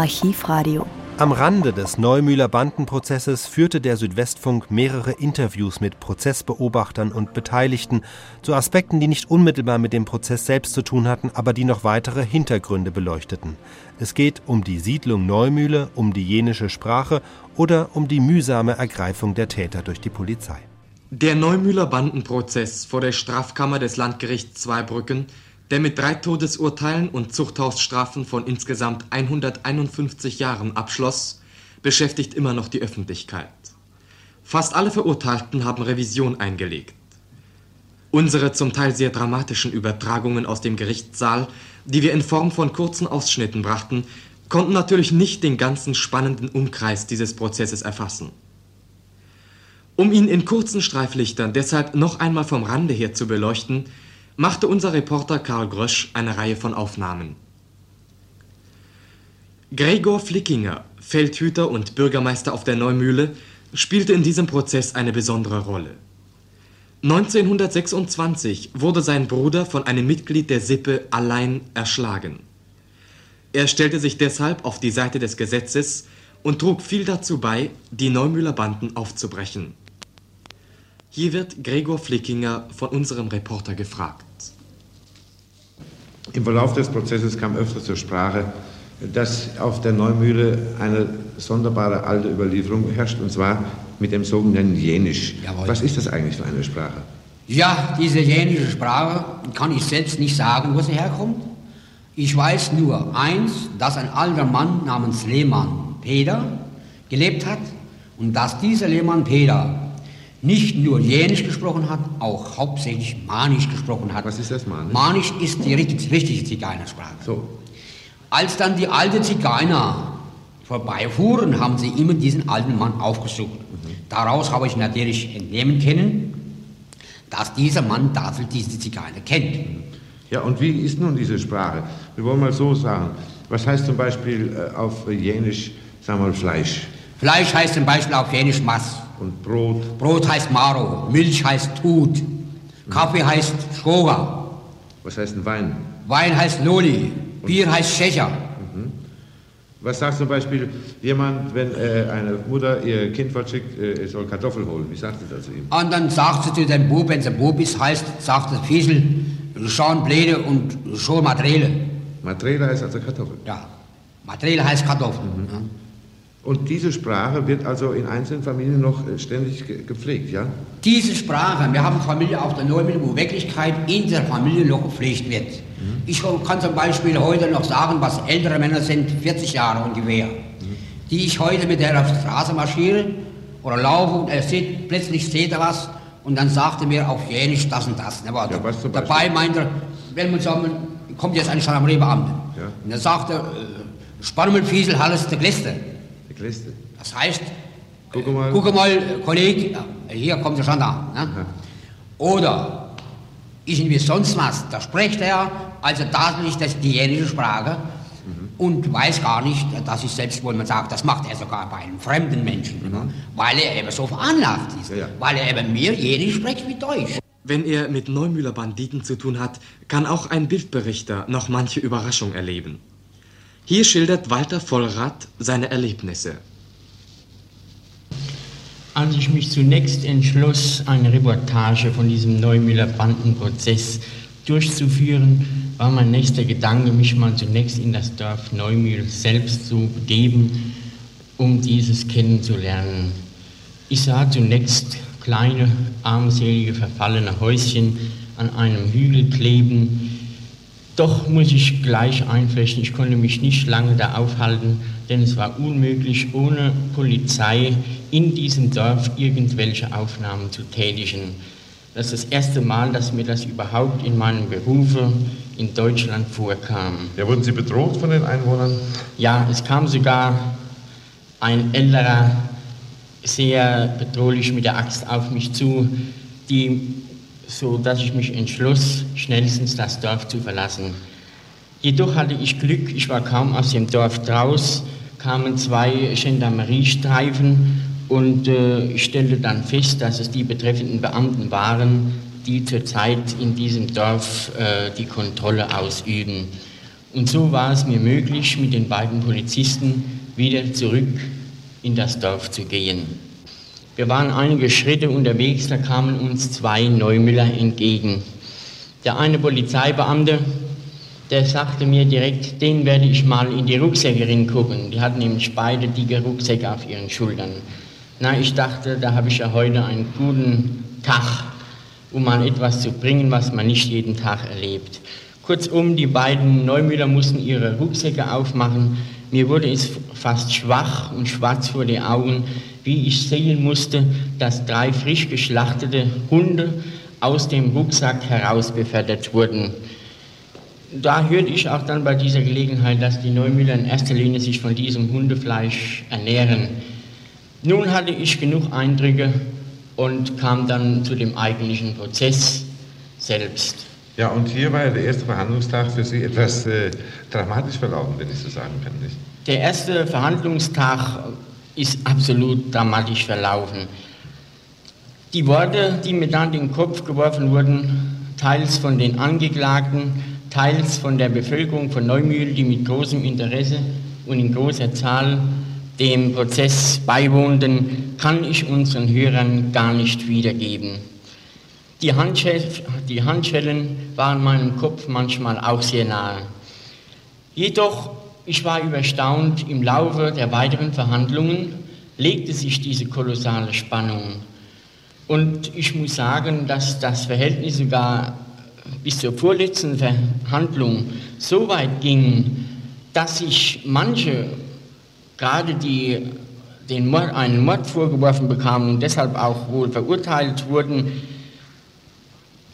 Archivradio. Am Rande des Neumühler Bandenprozesses führte der Südwestfunk mehrere Interviews mit Prozessbeobachtern und Beteiligten zu Aspekten, die nicht unmittelbar mit dem Prozess selbst zu tun hatten, aber die noch weitere Hintergründe beleuchteten. Es geht um die Siedlung Neumühle, um die jenische Sprache oder um die mühsame Ergreifung der Täter durch die Polizei. Der Neumühler Bandenprozess vor der Strafkammer des Landgerichts Zweibrücken der mit drei Todesurteilen und Zuchthausstrafen von insgesamt 151 Jahren abschloss, beschäftigt immer noch die Öffentlichkeit. Fast alle Verurteilten haben Revision eingelegt. Unsere zum Teil sehr dramatischen Übertragungen aus dem Gerichtssaal, die wir in Form von kurzen Ausschnitten brachten, konnten natürlich nicht den ganzen spannenden Umkreis dieses Prozesses erfassen. Um ihn in kurzen Streiflichtern deshalb noch einmal vom Rande her zu beleuchten, machte unser Reporter Karl Grösch eine Reihe von Aufnahmen. Gregor Flickinger, Feldhüter und Bürgermeister auf der Neumühle, spielte in diesem Prozess eine besondere Rolle. 1926 wurde sein Bruder von einem Mitglied der Sippe allein erschlagen. Er stellte sich deshalb auf die Seite des Gesetzes und trug viel dazu bei, die Neumühler Banden aufzubrechen. Hier wird Gregor Flickinger von unserem Reporter gefragt. Im Verlauf des Prozesses kam öfter zur Sprache, dass auf der Neumühle eine sonderbare alte Überlieferung herrscht, und zwar mit dem sogenannten Jenisch. Jawohl. Was ist das eigentlich für eine Sprache? Ja, diese jenische Sprache kann ich selbst nicht sagen, wo sie herkommt. Ich weiß nur eins, dass ein alter Mann namens Lehmann Peter gelebt hat und dass dieser Lehmann Peter nicht nur Jänisch gesprochen hat, auch hauptsächlich Manisch gesprochen hat. Was ist das Manisch? Manisch ist die richtige Zigeunersprache. So. Als dann die alten Zigeuner vorbeifuhren, haben sie immer diesen alten Mann aufgesucht. Mhm. Daraus habe ich natürlich entnehmen können, dass dieser Mann dafür diese Zigeuner kennt. Ja, und wie ist nun diese Sprache? Wir wollen mal so sagen. Was heißt zum Beispiel äh, auf Jänisch, sagen wir mal, Fleisch? Fleisch heißt zum Beispiel auf Jänisch Mass. Und Brot? Brot heißt Maro, Milch heißt Tut, Kaffee heißt Schoga. Was heißt ein Wein? Wein heißt Loli, Bier heißt Schächer. Mhm. Was sagt zum Beispiel jemand, wenn äh, eine Mutter ihr Kind verschickt, äh, soll Kartoffel holen? Wie sagt sie das zu ihm? Und dann sagt sie zu dem Bub, wenn es ein Bub ist, heißt, sagt das Fiesel, schon Bläde und schon Matrele. Matrele heißt also Kartoffel? Ja, Matrele heißt Kartoffel. Mhm. Ja. Und diese Sprache wird also in einzelnen Familien noch äh, ständig gepflegt, ja? Diese Sprache, wir haben Familie auf der Neumühle, wo Wirklichkeit in der Familie noch gepflegt wird. Mhm. Ich kann zum Beispiel heute noch sagen, was ältere Männer sind, 40 Jahre ungefähr, mhm. die ich heute mit der auf die Straße marschiere oder laufe und er sieht, plötzlich seht er was und dann sagt er mir auf Jänisch das und das. Ne, ja, was zum dabei meint er, wenn man sagen, kommt jetzt ein Gendarmeriebeamter. Ja. Und dann sagt er, äh, Sparmelfiesel, alles der Gläste. Liste. Das heißt, guck mal, äh, guck mal Kollege, hier kommt er schon da. Ne? Oder irgendwie sonst was. Da spricht er also tatsächlich das die jänische Sprache mhm. und weiß gar nicht, dass ich selbst, wo man sagt, das macht er sogar bei einem fremden Menschen, mhm. weil er eben so veranlagt ist, ja, ja. weil er eben mehr Jänisch spricht wie Deutsch. Wenn er mit Neumüller Banditen zu tun hat, kann auch ein Bildberichter noch manche Überraschung erleben. Hier schildert Walter Vollrath seine Erlebnisse. Als ich mich zunächst entschloss, eine Reportage von diesem Neumüller Bandenprozess durchzuführen, war mein nächster Gedanke, mich mal zunächst in das Dorf Neumühl selbst zu begeben, um dieses kennenzulernen. Ich sah zunächst kleine, armselige, verfallene Häuschen an einem Hügel kleben, doch muss ich gleich einflechten, ich konnte mich nicht lange da aufhalten, denn es war unmöglich, ohne Polizei in diesem Dorf irgendwelche Aufnahmen zu tätigen. Das ist das erste Mal, dass mir das überhaupt in meinem Berufe in Deutschland vorkam. Ja, wurden Sie bedroht von den Einwohnern? Ja, es kam sogar ein älterer, sehr bedrohlich mit der Axt auf mich zu, die so dass ich mich entschloss, schnellstens das Dorf zu verlassen. Jedoch hatte ich Glück, ich war kaum aus dem Dorf draus, kamen zwei Gendarmeriestreifen und äh, ich stellte dann fest, dass es die betreffenden Beamten waren, die zurzeit in diesem Dorf äh, die Kontrolle ausüben. Und so war es mir möglich, mit den beiden Polizisten wieder zurück in das Dorf zu gehen. Wir waren einige Schritte unterwegs, da kamen uns zwei Neumüller entgegen. Der eine Polizeibeamte, der sagte mir direkt, den werde ich mal in die Rucksäcke gucken. Die hatten nämlich beide dicke Rucksäcke auf ihren Schultern. Na, ich dachte, da habe ich ja heute einen guten Tag, um mal etwas zu bringen, was man nicht jeden Tag erlebt. Kurzum, die beiden Neumüller mussten ihre Rucksäcke aufmachen. Mir wurde es fast schwach und schwarz vor die Augen, wie ich sehen musste, dass drei frisch geschlachtete Hunde aus dem Rucksack heraus befördert wurden. Da hörte ich auch dann bei dieser Gelegenheit, dass die Neumüller in erster Linie sich von diesem Hundefleisch ernähren. Nun hatte ich genug Eindrücke und kam dann zu dem eigentlichen Prozess selbst. Ja, und hier war ja der erste Verhandlungstag für Sie etwas äh, dramatisch verlaufen, wenn ich so sagen kann, nicht? Der erste Verhandlungstag ist absolut dramatisch verlaufen. Die Worte, die mir dann in den Kopf geworfen wurden, teils von den Angeklagten, teils von der Bevölkerung von Neumühl, die mit großem Interesse und in großer Zahl dem Prozess beiwohnten, kann ich unseren Hörern gar nicht wiedergeben. Die, Handschellen, die Handschellen waren meinem Kopf manchmal auch sehr nahe. Jedoch, ich war überstaunt, im Laufe der weiteren Verhandlungen legte sich diese kolossale Spannung. Und ich muss sagen, dass das Verhältnis sogar bis zur vorletzten Verhandlung so weit ging, dass sich manche, gerade die den Mord, einen Mord vorgeworfen bekamen und deshalb auch wohl verurteilt wurden,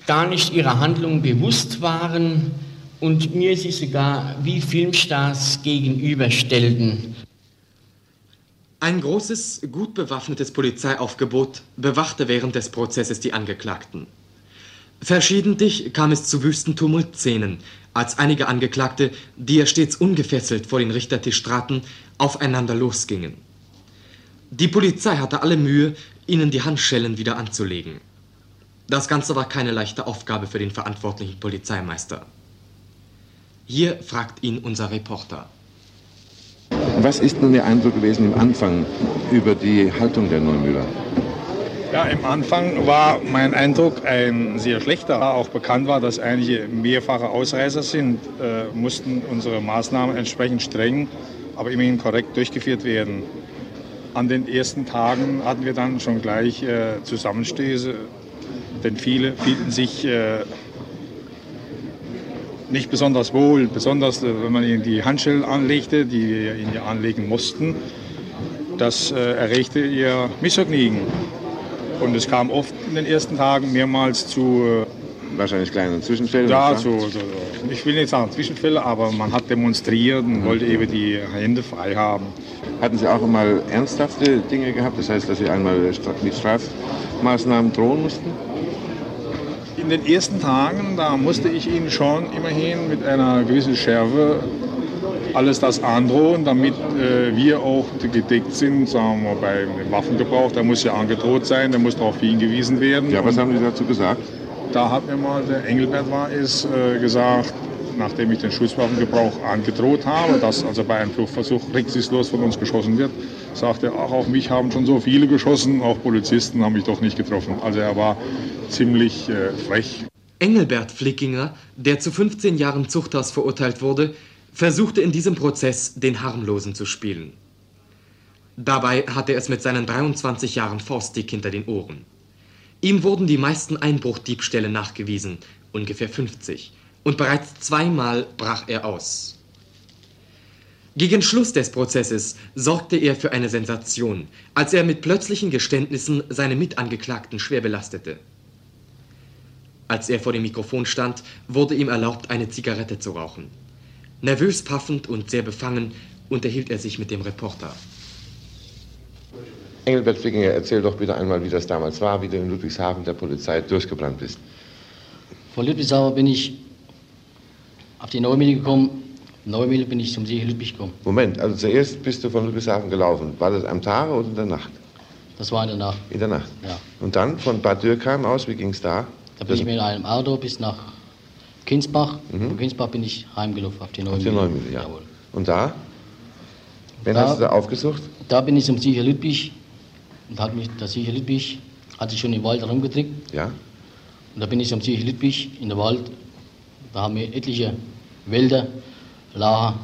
gar nicht ihrer Handlung bewusst waren und mir sie sogar wie Filmstars gegenüberstellten. Ein großes, gut bewaffnetes Polizeiaufgebot bewachte während des Prozesses die Angeklagten. Verschiedentlich kam es zu wüsten Tumultszenen, als einige Angeklagte, die ja stets ungefesselt vor den Richtertisch traten, aufeinander losgingen. Die Polizei hatte alle Mühe, ihnen die Handschellen wieder anzulegen. Das Ganze war keine leichte Aufgabe für den verantwortlichen Polizeimeister. Hier fragt ihn unser Reporter. Was ist nun Ihr Eindruck gewesen im Anfang über die Haltung der Neumüller? Ja, im Anfang war mein Eindruck ein sehr schlechter. Da auch bekannt war, dass einige mehrfache Ausreißer sind, äh, mussten unsere Maßnahmen entsprechend streng, aber immerhin korrekt durchgeführt werden. An den ersten Tagen hatten wir dann schon gleich äh, Zusammenstöße denn viele fühlten sich äh, nicht besonders wohl, besonders äh, wenn man ihnen die Handschellen anlegte, die wir ihnen anlegen mussten. Das äh, erregte ihr Missvergnügen. Und es kam oft in den ersten Tagen mehrmals zu äh, wahrscheinlich kleinen Zwischenfällen. Ja, zu, zu, ich will nicht sagen Zwischenfälle, aber man hat demonstriert und mhm. wollte eben die Hände frei haben. Hatten Sie auch einmal ernsthafte Dinge gehabt? Das heißt, dass Sie einmal mit Strafmaßnahmen drohen mussten? in den ersten Tagen, da musste ich Ihnen schon immerhin mit einer gewissen Schärfe alles das androhen, damit äh, wir auch gedeckt sind, sagen wir beim Waffengebrauch. Da muss ja angedroht sein, da muss darauf hingewiesen werden. Ja, was haben Sie dazu gesagt? Da hat mir mal der Engelbert war es äh, gesagt, nachdem ich den Schusswaffengebrauch angedroht habe, dass also bei einem Fluchtversuch rücksichtslos von uns geschossen wird, sagte er, ach, auf mich haben schon so viele geschossen, auch Polizisten haben mich doch nicht getroffen. Also er war ziemlich äh, frech. Engelbert Flickinger, der zu 15 Jahren Zuchthaus verurteilt wurde, versuchte in diesem Prozess den Harmlosen zu spielen. Dabei hatte er es mit seinen 23 Jahren faustdick hinter den Ohren. Ihm wurden die meisten Einbruchdiebstähle nachgewiesen, ungefähr 50, und bereits zweimal brach er aus. Gegen Schluss des Prozesses sorgte er für eine Sensation, als er mit plötzlichen Geständnissen seine Mitangeklagten schwer belastete. Als er vor dem Mikrofon stand, wurde ihm erlaubt, eine Zigarette zu rauchen. Nervös paffend und sehr befangen unterhielt er sich mit dem Reporter. Engelbert Flickinger, erzähl doch bitte einmal, wie das damals war, wie du in Ludwigshafen der Polizei durchgebrannt bist. Vor Ludwigshafen bin ich auf die Neumühle gekommen. Neumühle bin ich zum See Ludwig gekommen. Moment, also zuerst bist du von Ludwigshafen gelaufen. War das am Tage oder in der Nacht? Das war in der Nacht. In der Nacht? Ja. Und dann von Bad Dürkheim aus, wie ging es da? Da bin ich mit einem Auto bis nach Kinsbach. Mhm. Von Kinsbach bin ich heimgelaufen auf die Neumühle. Auf die Neumühle, ja. Jawohl. Und da? Wen da, hast du da aufgesucht? Da bin ich zum Sieger Ludwig. Und hat mich der Sieger Ludwig hat sich schon im Wald herumgetrickt. Ja. Und da bin ich zum Sieger Ludwig in der Wald. Da haben wir etliche Wälder, Lager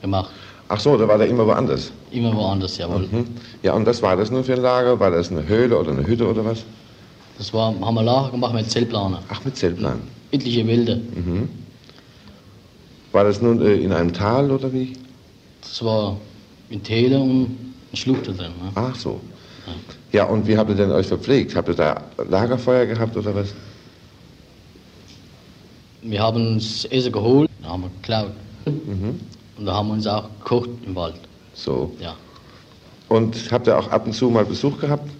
gemacht. Ach so, da war der immer woanders? Immer woanders, jawohl. Mhm. Ja, und was war das nun für ein Lager? War das eine Höhle oder eine Hütte oder was? Das war, haben wir Lager gemacht mit Zellplaner. Ach, mit Zellplanen? Etliche Wälder. Mhm. War das nun äh, in einem Tal oder wie? Das war in Täler und ein Schlucht drin. Ne? Ach so. Ja. und wie habt ihr denn euch verpflegt? Habt ihr da Lagerfeuer gehabt oder was? Wir haben uns Essen geholt, haben wir geklaut. Mhm. Und da haben wir uns auch gekocht im Wald. So. Ja. Und habt ihr auch ab und zu mal Besuch gehabt?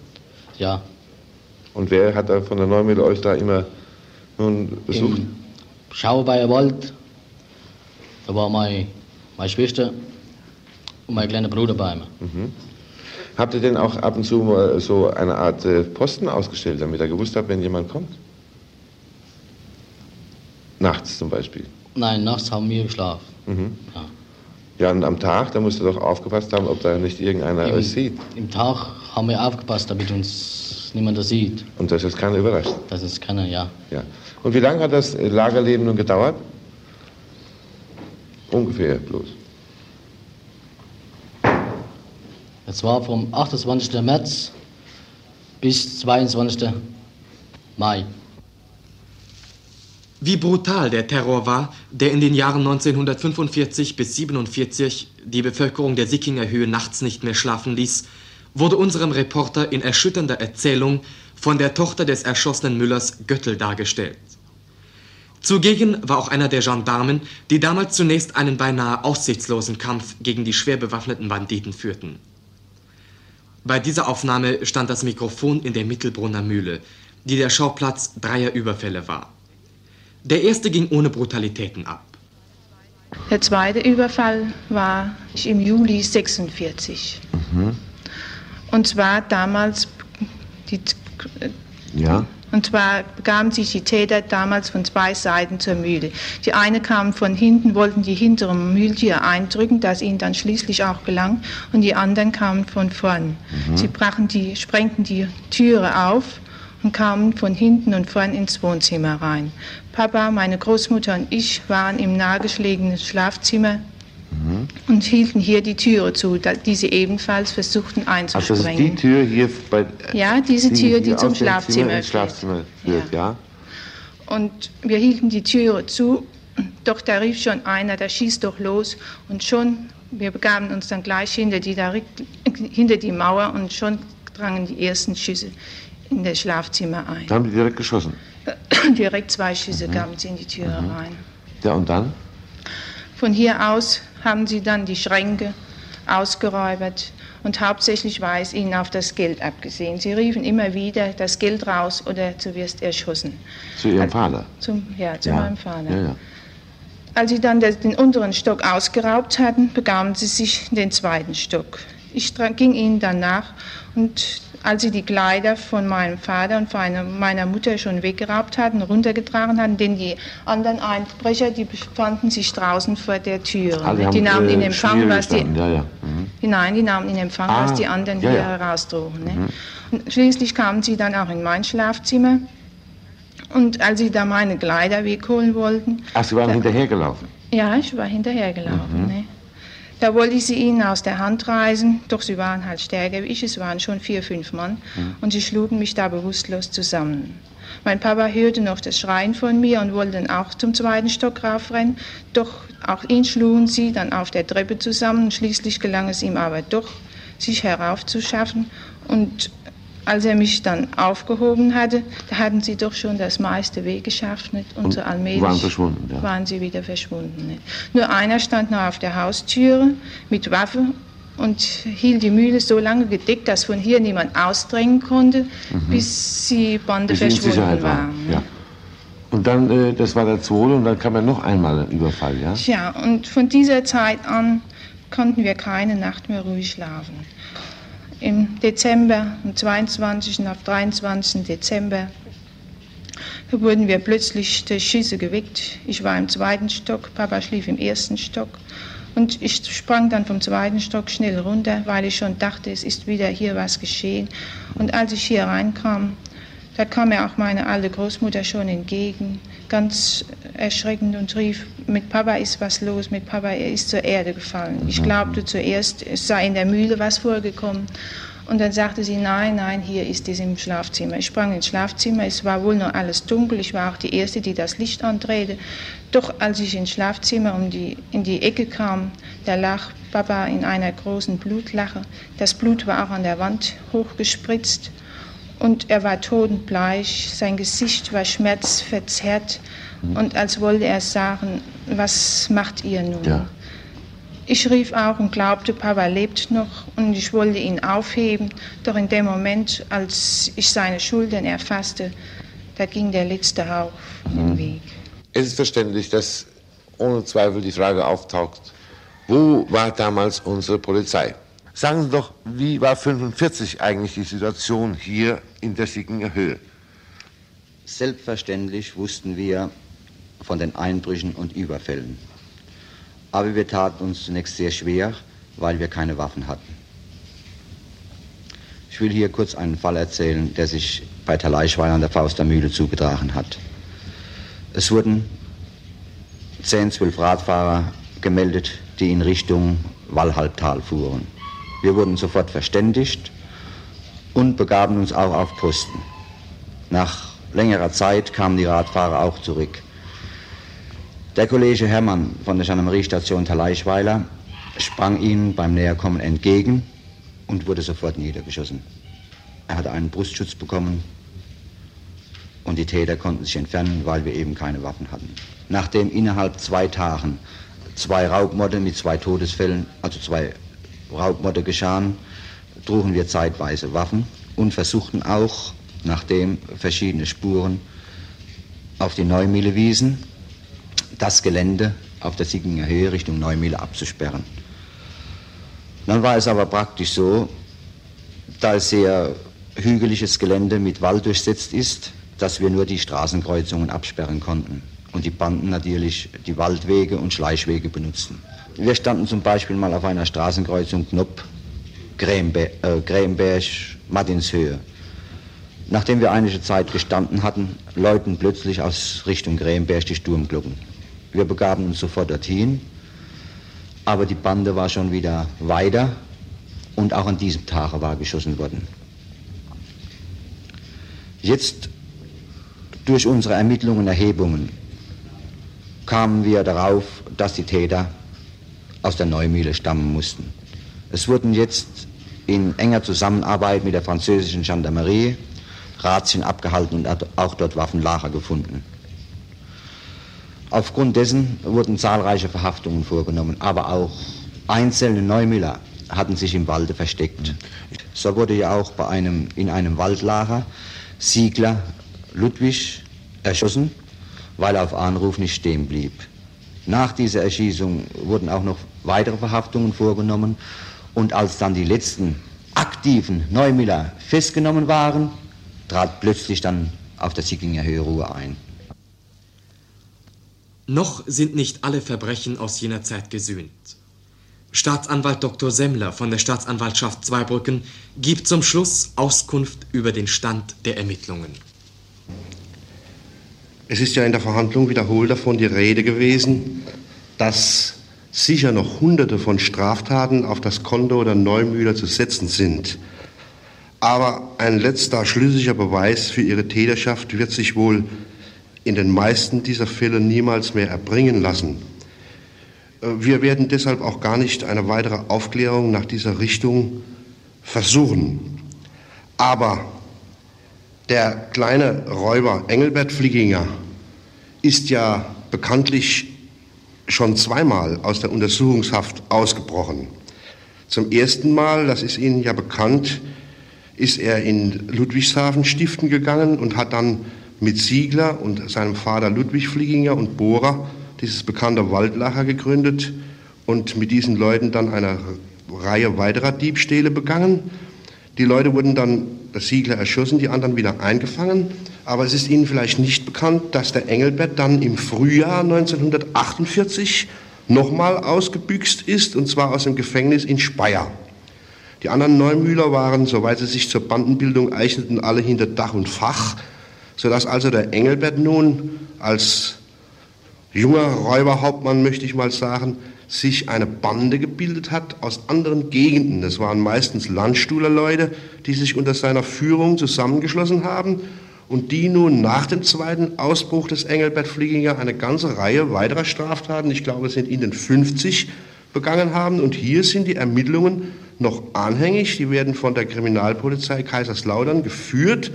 Ja. Und wer hat da von der Neumühle euch da immer nun besucht? Im Schauerbayer Wald. Da war meine, meine Schwester und mein kleiner Bruder bei mir. Mhm. Habt ihr denn auch ab und zu so eine Art äh, Posten ausgestellt, damit ihr gewusst habt, wenn jemand kommt? Nachts zum Beispiel? Nein, nachts haben wir geschlafen. Mhm. Ja. Ja, und am Tag, da musst du doch aufgepasst haben, ob da nicht irgendeiner Im, euch sieht. Im Tag haben wir aufgepasst, damit uns niemand das sieht. Und das ist keiner überrascht? Das ist keiner, ja. ja. Und wie lange hat das Lagerleben nun gedauert? Ungefähr bloß. Es war vom 28. März bis 22. Mai. Wie brutal der Terror war, der in den Jahren 1945 bis 1947 die Bevölkerung der Sickinger Höhe nachts nicht mehr schlafen ließ, wurde unserem Reporter in erschütternder Erzählung von der Tochter des erschossenen Müllers Göttel dargestellt. Zugegen war auch einer der Gendarmen, die damals zunächst einen beinahe aussichtslosen Kampf gegen die schwer bewaffneten Banditen führten. Bei dieser Aufnahme stand das Mikrofon in der Mittelbrunner Mühle, die der Schauplatz dreier Überfälle war. Der erste ging ohne Brutalitäten ab. Der zweite Überfall war im Juli 46. Mhm. Und zwar damals die, ja. Und zwar begaben sich die Täter damals von zwei Seiten zur Mühle. Die eine kamen von hinten, wollten die hintere Mühltür eindrücken, das ihnen dann schließlich auch gelang, und die anderen kamen von vorn. Mhm. Sie brachen die, sprengten die Türe auf und kamen von hinten und vorn ins Wohnzimmer rein. Papa, meine Großmutter und ich waren im nahegelegenen Schlafzimmer. Und hielten hier die Türe zu, die sie ebenfalls versuchten einzusprengen. Also das ist die Tür hier bei Ja, diese die, Tür, die, zum Schlafzimmer, führt. Schlafzimmer führt. Ja. ja. Und wir hielten die Türe zu, doch da rief schon einer, da schießt doch los und schon, wir begaben uns dann gleich hinter die, hinter die Mauer und schon drangen die ersten Schüsse in das Schlafzimmer ein. Da haben die direkt geschossen? direkt zwei Schüsse mhm. gaben sie in die Tür mhm. rein. Ja, und dann? Von hier aus haben sie dann die Schränke ausgeräubert und hauptsächlich war es ihnen auf das Geld abgesehen. Sie riefen immer wieder das Geld raus oder du wirst erschossen. Zu ihrem Vater? Zum, ja, zu ja. meinem Vater. Ja, ja. Als sie dann den unteren Stock ausgeraubt hatten, begaben sie sich in den zweiten Stock. Ich ging ihnen dann nach und als sie die Kleider von meinem Vater und von meiner Mutter schon weggeraubt hatten, runtergetragen hatten, denn die anderen Einbrecher, die befanden sich draußen vor der Tür. Ah, die, die nahmen äh, in Empfang, was die, ja, ja. Mhm. Nein, die nahmen in Empfang, ah, was die anderen ja, hier herausdrohen. Ne? Mhm. Und schließlich kamen sie dann auch in mein Schlafzimmer. Und als sie da meine Kleider wegholen wollten. Ach, Sie waren da, hinterhergelaufen? Ja, ich war hinterhergelaufen. Mhm. Ne? Da wollte ich sie ihnen aus der Hand reißen, doch sie waren halt stärker wie ich, es waren schon vier, fünf Mann mhm. und sie schlugen mich da bewusstlos zusammen. Mein Papa hörte noch das Schreien von mir und wollte dann auch zum zweiten Stock raufrennen, doch auch ihn schlugen sie dann auf der Treppe zusammen. Schließlich gelang es ihm aber doch, sich heraufzuschaffen und als er mich dann aufgehoben hatte, da hatten sie doch schon das meiste Weg geschafft nicht? und, und so allmählich waren, verschwunden, ja. waren sie wieder verschwunden. Nicht? Nur einer stand noch auf der Haustüre mit Waffe und hielt die Mühle so lange gedeckt, dass von hier niemand ausdrängen konnte, mhm. bis die Bande bis verschwunden waren. War. Ja. Und dann, äh, das war der zweite, und dann kam ja noch einmal ein Überfall, ja? Ja, und von dieser Zeit an konnten wir keine Nacht mehr ruhig schlafen im Dezember, am 22. auf 23. Dezember Da wurden wir plötzlich durch Schüsse geweckt. Ich war im zweiten Stock, Papa schlief im ersten Stock. Und ich sprang dann vom zweiten Stock schnell runter, weil ich schon dachte, es ist wieder hier was geschehen. Und als ich hier reinkam, da kam mir auch meine alte Großmutter schon entgegen, ganz erschreckend und rief, mit Papa ist was los, mit Papa, er ist zur Erde gefallen. Ich glaubte zuerst, es sei in der Mühle was vorgekommen. Und dann sagte sie, nein, nein, hier ist es im Schlafzimmer. Ich sprang ins Schlafzimmer, es war wohl noch alles dunkel, ich war auch die Erste, die das Licht andrehte. Doch als ich ins Schlafzimmer um die, in die Ecke kam, da lag Papa in einer großen Blutlache. Das Blut war auch an der Wand hochgespritzt und er war totenbleich, sein Gesicht war schmerzverzerrt und als wollte er sagen, was macht ihr nun? Ja. Ich rief auch und glaubte, Papa lebt noch und ich wollte ihn aufheben, doch in dem Moment, als ich seine Schultern erfasste, da ging der letzte Hauch mhm. den Weg. Es ist verständlich, dass ohne Zweifel die Frage auftaucht, wo war damals unsere Polizei? Sagen Sie doch, wie war 45 eigentlich die Situation hier in der Sickinger Höhe? Selbstverständlich wussten wir von den Einbrüchen und Überfällen. Aber wir taten uns zunächst sehr schwer, weil wir keine Waffen hatten. Ich will hier kurz einen Fall erzählen, der sich bei Taleischweil an der Faustermühle zugetragen hat. Es wurden 10, 12 Radfahrer gemeldet, die in Richtung Wallhalbtal fuhren. Wir wurden sofort verständigt und begaben uns auch auf Posten. Nach längerer Zeit kamen die Radfahrer auch zurück. Der Kollege Hermann von der Gendarmeriestation Taleischweiler sprang ihnen beim Näherkommen entgegen und wurde sofort niedergeschossen. Er hatte einen Brustschutz bekommen und die Täter konnten sich entfernen, weil wir eben keine Waffen hatten. Nachdem innerhalb zwei Tagen zwei Raubmorde mit zwei Todesfällen, also zwei Raubmorde geschahen, trugen wir zeitweise Waffen und versuchten auch, nachdem verschiedene Spuren auf die Neumühle wiesen, das Gelände auf der Sieginger Höhe Richtung Neumühle abzusperren. Dann war es aber praktisch so, da es sehr hügeliges Gelände mit Wald durchsetzt ist, dass wir nur die Straßenkreuzungen absperren konnten und die Banden natürlich die Waldwege und Schleichwege benutzten. Wir standen zum Beispiel mal auf einer Straßenkreuzung Knopp, Grämberg, äh, Martinshöhe. Nachdem wir einige Zeit gestanden hatten, läuten plötzlich aus Richtung Grämberg die Sturmglocken. Wir begaben uns sofort dorthin, aber die Bande war schon wieder weiter und auch an diesem Tage war geschossen worden. Jetzt durch unsere Ermittlungen und Erhebungen kamen wir darauf, dass die Täter aus der Neumühle stammen mussten. Es wurden jetzt in enger Zusammenarbeit mit der französischen Gendarmerie Razzien abgehalten und auch dort Waffenlager gefunden. Aufgrund dessen wurden zahlreiche Verhaftungen vorgenommen, aber auch einzelne Neumüller hatten sich im Walde versteckt. So wurde ja auch bei einem, in einem Waldlager Siegler Ludwig erschossen, weil er auf Anruf nicht stehen blieb. Nach dieser Erschießung wurden auch noch weitere Verhaftungen vorgenommen. Und als dann die letzten aktiven Neumüller festgenommen waren, trat plötzlich dann auf der Sickinger Höhe Ruhe ein. Noch sind nicht alle Verbrechen aus jener Zeit gesühnt. Staatsanwalt Dr. Semmler von der Staatsanwaltschaft Zweibrücken gibt zum Schluss Auskunft über den Stand der Ermittlungen. Es ist ja in der Verhandlung wiederholt davon die Rede gewesen, dass sicher noch Hunderte von Straftaten auf das Konto der Neumühler zu setzen sind. Aber ein letzter schlüssiger Beweis für ihre Täterschaft wird sich wohl in den meisten dieser Fälle niemals mehr erbringen lassen. Äh, wir werden deshalb auch gar nicht eine weitere Aufklärung nach dieser Richtung versuchen. Aber der kleine Räuber Engelbert Flieginger ist ja bekanntlich schon zweimal aus der Untersuchungshaft ausgebrochen. Zum ersten Mal, das ist Ihnen ja bekannt, ist er in Ludwigshafen stiften gegangen und hat dann mit Siegler und seinem Vater Ludwig Flieginger und Bohrer dieses bekannte Waldlacher gegründet und mit diesen Leuten dann eine Reihe weiterer Diebstähle begangen. Die Leute wurden dann, Siegler erschossen, die anderen wieder eingefangen. Aber es ist Ihnen vielleicht nicht bekannt, dass der Engelbert dann im Frühjahr 1948 nochmal ausgebüxt ist, und zwar aus dem Gefängnis in Speyer. Die anderen Neumühler waren, soweit sie sich zur Bandenbildung eigneten, alle hinter Dach und Fach, sodass also der Engelbert nun als junger Räuberhauptmann, möchte ich mal sagen, sich eine Bande gebildet hat aus anderen Gegenden. Das waren meistens Landstuhlerleute, die sich unter seiner Führung zusammengeschlossen haben und die nun nach dem zweiten Ausbruch des Engelbert Flieginger eine ganze Reihe weiterer Straftaten, ich glaube es sind in den 50, begangen haben. Und hier sind die Ermittlungen noch anhängig. Die werden von der Kriminalpolizei Kaiserslautern geführt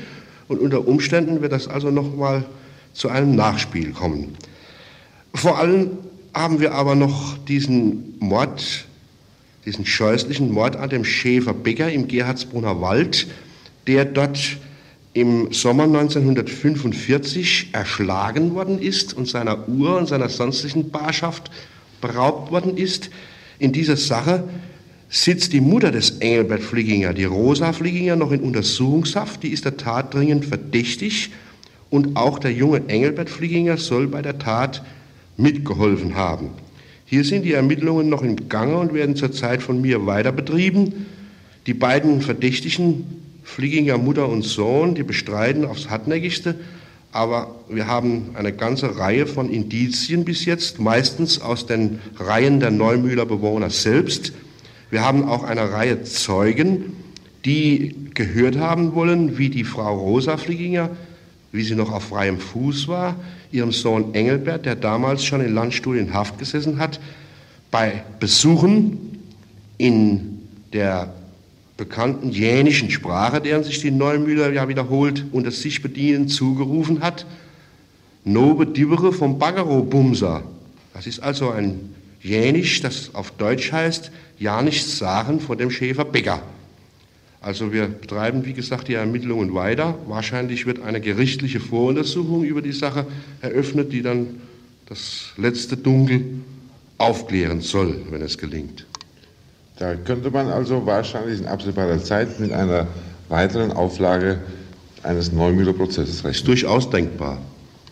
und unter Umständen wird das also noch mal zu einem Nachspiel kommen. Vor allem haben wir aber noch diesen Mord, diesen scheußlichen Mord an dem Schäfer Becker im Gerhardsbrunner Wald, der dort im Sommer 1945 erschlagen worden ist und seiner Uhr und seiner sonstigen Barschaft beraubt worden ist. In dieser Sache sitzt die Mutter des Engelbert Flieginger, die Rosa Flieginger, noch in Untersuchungshaft. Die ist der Tat dringend verdächtig und auch der junge Engelbert Flieginger soll bei der Tat mitgeholfen haben. Hier sind die Ermittlungen noch im Gange und werden zurzeit von mir weiter betrieben. Die beiden Verdächtigen Flieginger Mutter und Sohn, die bestreiten aufs hartnäckigste, aber wir haben eine ganze Reihe von Indizien bis jetzt, meistens aus den Reihen der Neumühler Bewohner selbst. Wir haben auch eine Reihe Zeugen, die gehört haben wollen, wie die Frau Rosa Flieginger, wie sie noch auf freiem Fuß war, ihrem Sohn Engelbert, der damals schon in Landstuhl in Haft gesessen hat, bei Besuchen in der bekannten jänischen Sprache, deren sich die Neumühler ja wiederholt unter sich bedienen, zugerufen hat, Nobe Dibere vom Bagero Bumser. Das ist also ein Jänisch, das auf Deutsch heißt, ja nichts sagen vor dem Schäfer Bäcker. Also wir betreiben, wie gesagt, die Ermittlungen weiter. Wahrscheinlich wird eine gerichtliche Voruntersuchung über die Sache eröffnet, die dann das letzte Dunkel aufklären soll, wenn es gelingt. Da könnte man also wahrscheinlich in absehbarer Zeit mit einer weiteren Auflage eines Neumühler Prozesses rechnen. Ist durchaus denkbar.